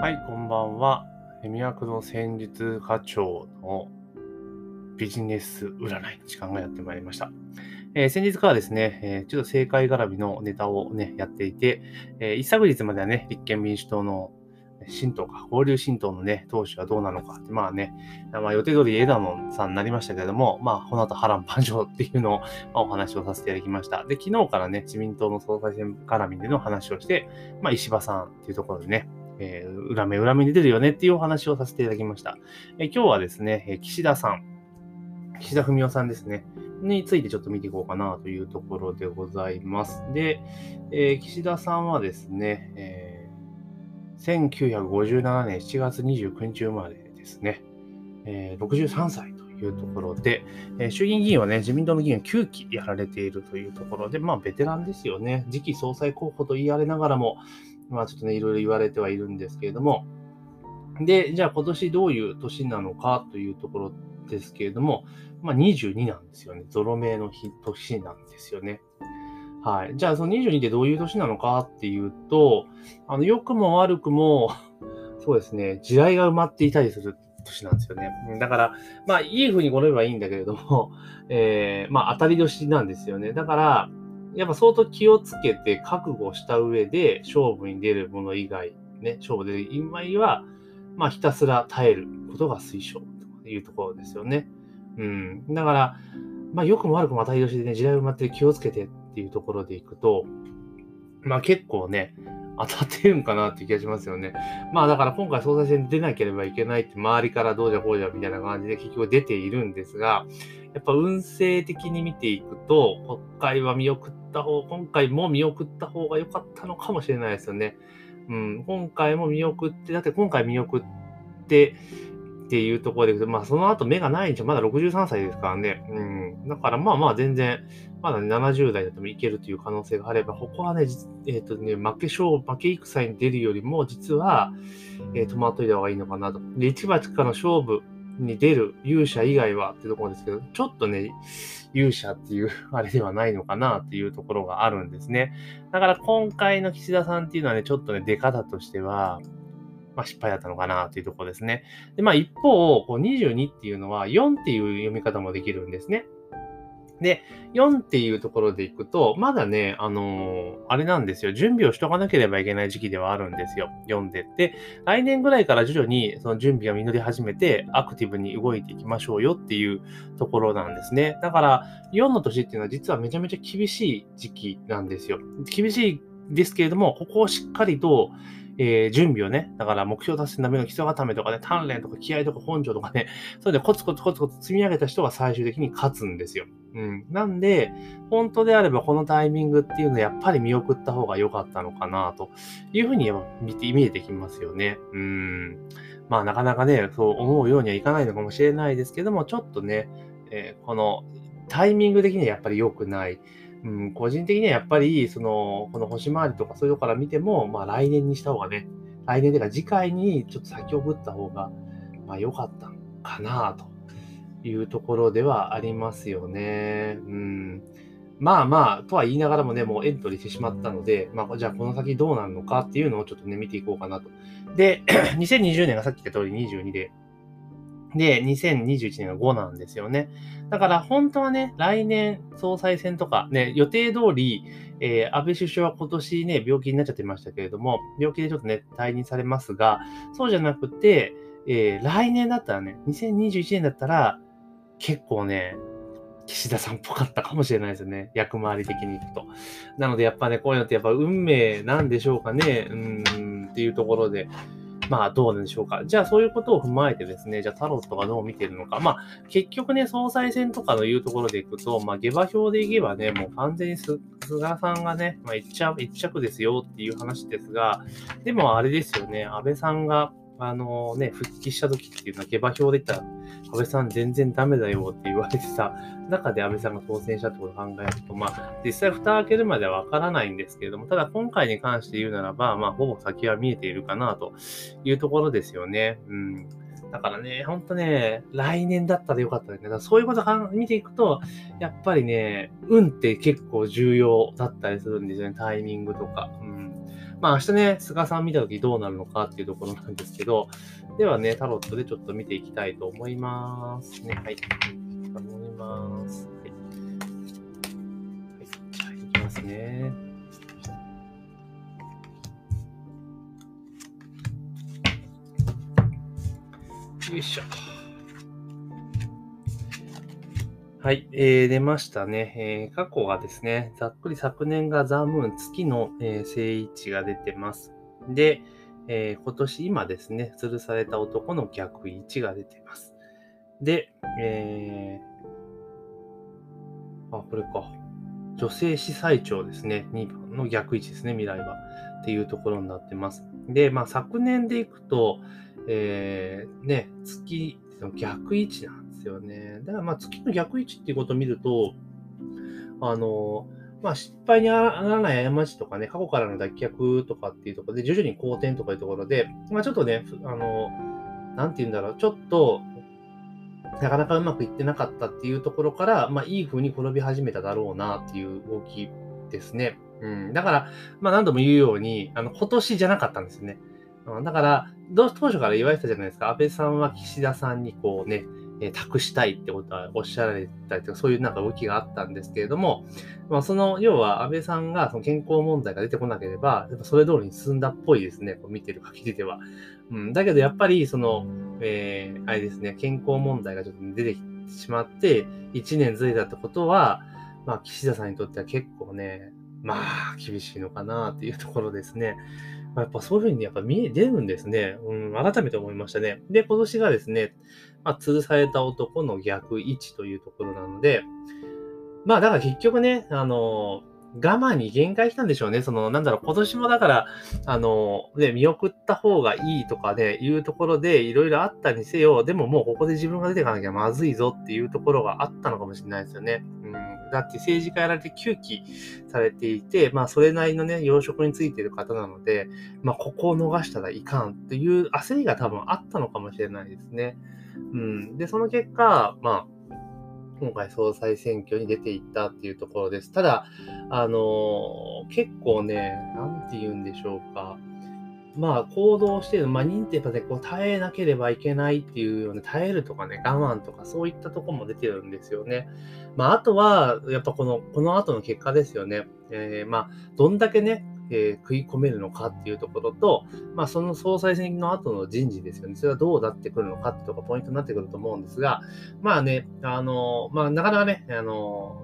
はい、こんばんは。魅惑の戦術課長のビジネス占いの時間がやってまいりました。えー、先日からですね、えー、ちょっと政界絡みのネタをね、やっていて、えー、一昨日まではね、立憲民主党の新党か、合流新党のね、党首はどうなのかって、まあね、まあ予定通り枝野さんになりましたけれども、まあこの後波乱万丈っていうのを、まあ、お話をさせていただきました。で、昨日からね、自民党の総裁選絡みでの話をして、まあ石破さんっていうところでね、えー、裏目裏目に出るよねっていうお話をさせていただきました。え、今日はですね、え、岸田さん、岸田文雄さんですね、についてちょっと見ていこうかなというところでございます。で、えー、岸田さんはですね、えー、1957年7月29日生まれですね、えー、63歳というところで、え、衆議院議員はね、自民党の議員を9期やられているというところで、まあ、ベテランですよね。次期総裁候補と言われながらも、まあちょっとね、いろいろ言われてはいるんですけれども、で、じゃあ今年どういう年なのかというところですけれども、まあ22なんですよね。ゾロ目の年なんですよね。はい。じゃあその22でどういう年なのかっていうと、あの、良くも悪くも、そうですね、地雷が埋まっていたりする年なんですよね。だから、まあ、いい風に転べばいいんだけれども、えー、まあ、当たり年なんですよね。だから、やっぱ相当気をつけて覚悟した上で勝負に出るもの以外、ね、勝負でる以外は、まあひたすら耐えることが推奨というところですよね。うん。だから、まあ良くも悪くも当たり年でね、時代埋まって気をつけてっていうところでいくと、まあ結構ね、当たってるんかなって気がしますよね。まあだから今回総裁選出なければいけないって周りからどうじゃこうじゃみたいな感じで結局出ているんですが、やっぱ運勢的に見ていくと、国会は見送った方、今回も見送った方が良かったのかもしれないですよね。うん、今回も見送って、だって今回見送ってっていうところで、まあその後目がないんじゃ、まだ63歳ですからね。うん。だからまあまあ全然、まだ、ね、70代だってもいけるという可能性があれば、ここはね、えっ、ー、とね、負け勝、負け戦に出るよりも、実は、えー、止まっといた方がいいのかなと。で、一番からの勝負、に出る勇者以外はっていうところですけど、ちょっとね、勇者っていうあれではないのかなっていうところがあるんですね。だから今回の岸田さんっていうのはね、ちょっとね、出方としては、まあ、失敗だったのかなっていうところですね。で、まあ一方、こう22っていうのは4っていう読み方もできるんですね。で、4っていうところでいくと、まだね、あのー、あれなんですよ。準備をしとかなければいけない時期ではあるんですよ。読んでって。来年ぐらいから徐々にその準備が実り始めて、アクティブに動いていきましょうよっていうところなんですね。だから、4の年っていうのは実はめちゃめちゃ厳しい時期なんですよ。厳しいですけれども、ここをしっかりと、えー、準備をね、だから目標達成のための基礎固めとかね、鍛錬とか気合とか本性とかね、それでコツコツコツコツ積み上げた人が最終的に勝つんですよ。うん。なんで、本当であればこのタイミングっていうのはやっぱり見送った方が良かったのかなというふうに見て、見えてきますよね。うん。まあなかなかね、そう思うようにはいかないのかもしれないですけども、ちょっとね、えー、このタイミング的にはやっぱり良くない。うん、個人的にはやっぱり、その、この星回りとかそういうとこから見ても、まあ来年にした方がね、来年というか次回にちょっと先送った方が、まあ良かったかなというところではありますよね。うん。まあまあ、とは言いながらもね、もうエントリーしてしまったので、まあ、じゃあこの先どうなるのかっていうのをちょっとね、見ていこうかなと。で、2020年がさっき言った通り22で、で、2021年が5なんですよね。だから本当はね、来年総裁選とかね、予定通り、えー、安倍首相は今年ね、病気になっちゃってましたけれども、病気でちょっとね、退任されますが、そうじゃなくて、えー、来年だったらね、2021年だったら、結構ね、岸田さんっぽかったかもしれないですよね。役回り的にいくと。なのでやっぱね、こういうのってやっぱ運命なんでしょうかね。うん、っていうところで、まあどうなんでしょうか。じゃあそういうことを踏まえてですね、じゃあタロットがどう見てるのか。まあ結局ね、総裁選とかのいうところでいくと、まあ下馬評でいけばね、もう完全に菅さんがね、まあ一着一着ですよっていう話ですが、でもあれですよね、安倍さんがあのね、復帰した時っていうのは下馬評で言ったら、安倍さん全然ダメだよって言われてた中で安倍さんが当選したってことを考えると、まあ、実際蓋開けるまではわからないんですけれども、ただ今回に関して言うならば、まあ、ほぼ先は見えているかなというところですよね。うん。だからね、ほんとね、来年だったらよかったね。だからそういうことを見ていくと、やっぱりね、運って結構重要だったりするんですよね。タイミングとか。うんまあ明日ね、菅さん見たときどうなるのかっていうところなんですけど、ではね、タロットでちょっと見ていきたいと思いますね。はい。思います。はい。はい、じゃあ、いきますね。よいしょ。はい、えー、出ましたね、えー。過去がですね、ざっくり昨年がザ・ムーン、月の、えー、正位置が出てます。で、えー、今年今ですね、吊るされた男の逆位置が出てます。で、えー、あ、これか。女性司祭長ですね。2番の逆位置ですね、未来は。っていうところになってます。で、まあ昨年でいくと、えー、ね、月の逆位置なんですよね。だからまあ月の逆位置っていうことを見ると、あの、まあ失敗にならない過ちとかね、過去からの脱却とかっていうところで、徐々に好転とかいうところで、まあちょっとね、あの、なんて言うんだろう、ちょっと、なかなかうまくいってなかったっていうところから、まあいい風に転び始めただろうなっていう動きですね。うん。だから、まあ何度も言うように、あの、今年じゃなかったんですよね。だから、当初から言われてたじゃないですか。安倍さんは岸田さんにこうね、え託したいってことはおっしゃられたりとか、そういうなんか動きがあったんですけれども、まあ、その、要は安倍さんがその健康問題が出てこなければ、やっぱそれ通りに進んだっぽいですね、こう見てる限りでは。うん、だけどやっぱり、その、えー、あれですね、健康問題がちょっと出てきてしまって、1年ずれたってことは、まあ、岸田さんにとっては結構ね、まあ、厳しいのかなっていうところですね。まやっぱそういうふうにやっぱ見え、出るんですね。うん、改めて思いましたね。で、今年がですね、まあ、吊るされた男の逆位置というところなので、まあ、だから結局ね、あの、我慢に限界来たんでしょうね。その、なんだろう、今年もだから、あの、ね、見送った方がいいとかで、いうところで、いろいろあったにせよ、でももうここで自分が出ていかなきゃまずいぞっていうところがあったのかもしれないですよね。うん。だって政治家やられて9期されていて、まあ、それなりのね、養殖についている方なので、まあ、ここを逃したらいかんっていう焦りが多分あったのかもしれないですね。うん。で、その結果、まあ、今回総裁選挙に出ていったっていうところです。ただ、あのー、結構ね、なんて言うんでしょうか。まあ、行動してる、まあ、認定やっぱね、こう、耐えなければいけないっていうような、耐えるとかね、我慢とか、そういったとこも出てるんですよね。まあ、あとは、やっぱこの、この後の結果ですよね。えー、まあ、どんだけね、えー、食い込めるのかっていうところと、まあ、その総裁選の後の人事ですよね。それはどうなってくるのかってとこポイントになってくると思うんですが、まあね、あの、まあ、なかなかね、あの、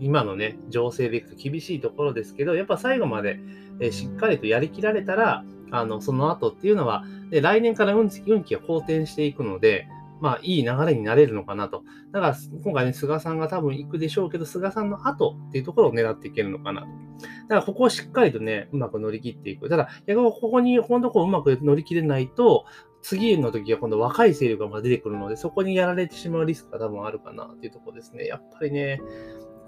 今のね、情勢でいくと厳しいところですけど、やっぱ最後まで、えー、しっかりとやりきられたら、あの、その後っていうのは、で来年から運気が好転していくので、まあ、いい流れになれるのかなと。だから、今回ね、菅さんが多分行くでしょうけど、菅さんの後っていうところを狙っていけるのかなと。だから、ここをしっかりとね、うまく乗り切っていく。ただ、逆にここに、ここのところをうまく乗り切れないと、次の時は今度若い勢力が出てくるので、そこにやられてしまうリスクが多分あるかなっていうところですね。やっぱりね、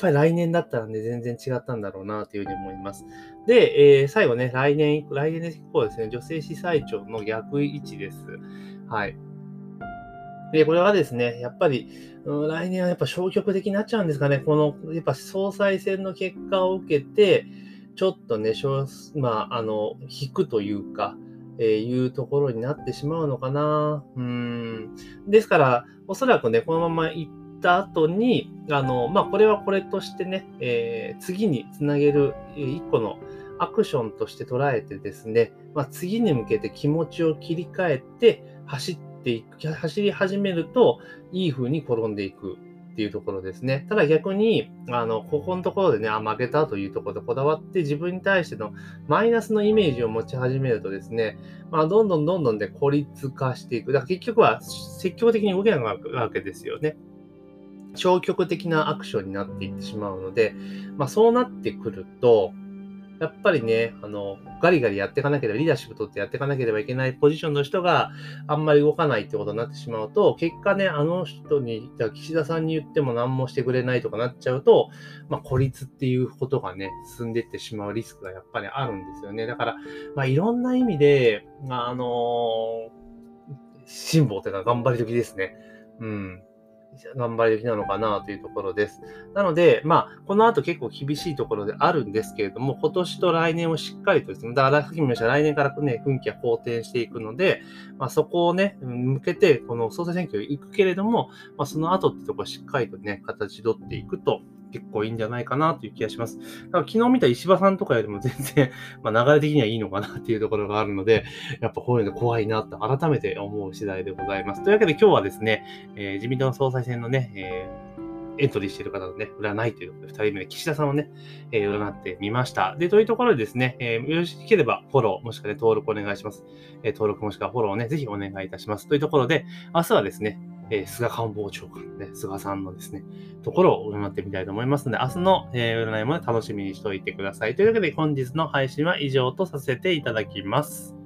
ぱり来年だったらね、全然違ったんだろうなというふうに思います。で、えー、最後ね、来年、来年以降ですね、女性司祭長の逆位置です。はい。で、これはですね、やっぱり、うん、来年はやっぱ消極的になっちゃうんですかね。この、やっぱ総裁選の結果を受けて、ちょっとね、まあ、あの、引くというか、えー、いうところになってしまうのかな。うん。ですから、おそらくね、このまま行った後に、あの、まあ、これはこれとしてね、えー、次につなげる一個のアクションとして捉えてですね、まあ、次に向けて気持ちを切り替えて走っていく、走り始めると、いい風に転んでいくっていうところですね。ただ逆に、あの、ここのところでね、あ、負けたというところでこだわって自分に対してのマイナスのイメージを持ち始めるとですね、まあ、どんどんどんどんで、孤立化していく。だから結局は積極的に動けないわけですよね。消極的なアクションになっていってしまうので、まあそうなってくると、やっぱりね、あの、ガリガリやっていかなければ、リーダーシップ取ってやっていかなければいけないポジションの人があんまり動かないってことになってしまうと、結果ね、あの人に、じゃ岸田さんに言っても何もしてくれないとかなっちゃうと、まあ、孤立っていうことがね、進んでいってしまうリスクがやっぱりあるんですよね。だから、まあ、いろんな意味で、あのー、辛抱っていうのは頑張り時ですね。うん。頑張り時なのかなというところです。なので、まあ、この後結構厳しいところであるんですけれども、今年と来年をしっかりとですね、だからさっきも言いました来年からね、雰囲気は好転していくので、まあ、そこをね、向けて、この総裁選挙に行くけれども、まあ、その後ってところをしっかりとね、形取っていくと、結構いいんじゃないかなという気がします。だから昨日見た石破さんとかよりも全然、まあ、流れ的にはいいのかなっていうところがあるので、やっぱこういうの怖いなって改めて思う次第でございます。というわけで今日はですね、えー、自民党の総裁選のね、えーエントリーしている方のね、占いということで、二人目、岸田さんをね、えー、占ってみました。で、というところでですね、えー、よろしければフォロー、もしくはね、登録お願いします。えー、登録もしくはフォローをね、ぜひお願いいたします。というところで、明日はですね、え、菅官房長官、ね、菅さんのですね、ところを占ってみたいと思いますので、明日の、え、占いも楽しみにしておいてください。というわけで、本日の配信は以上とさせていただきます。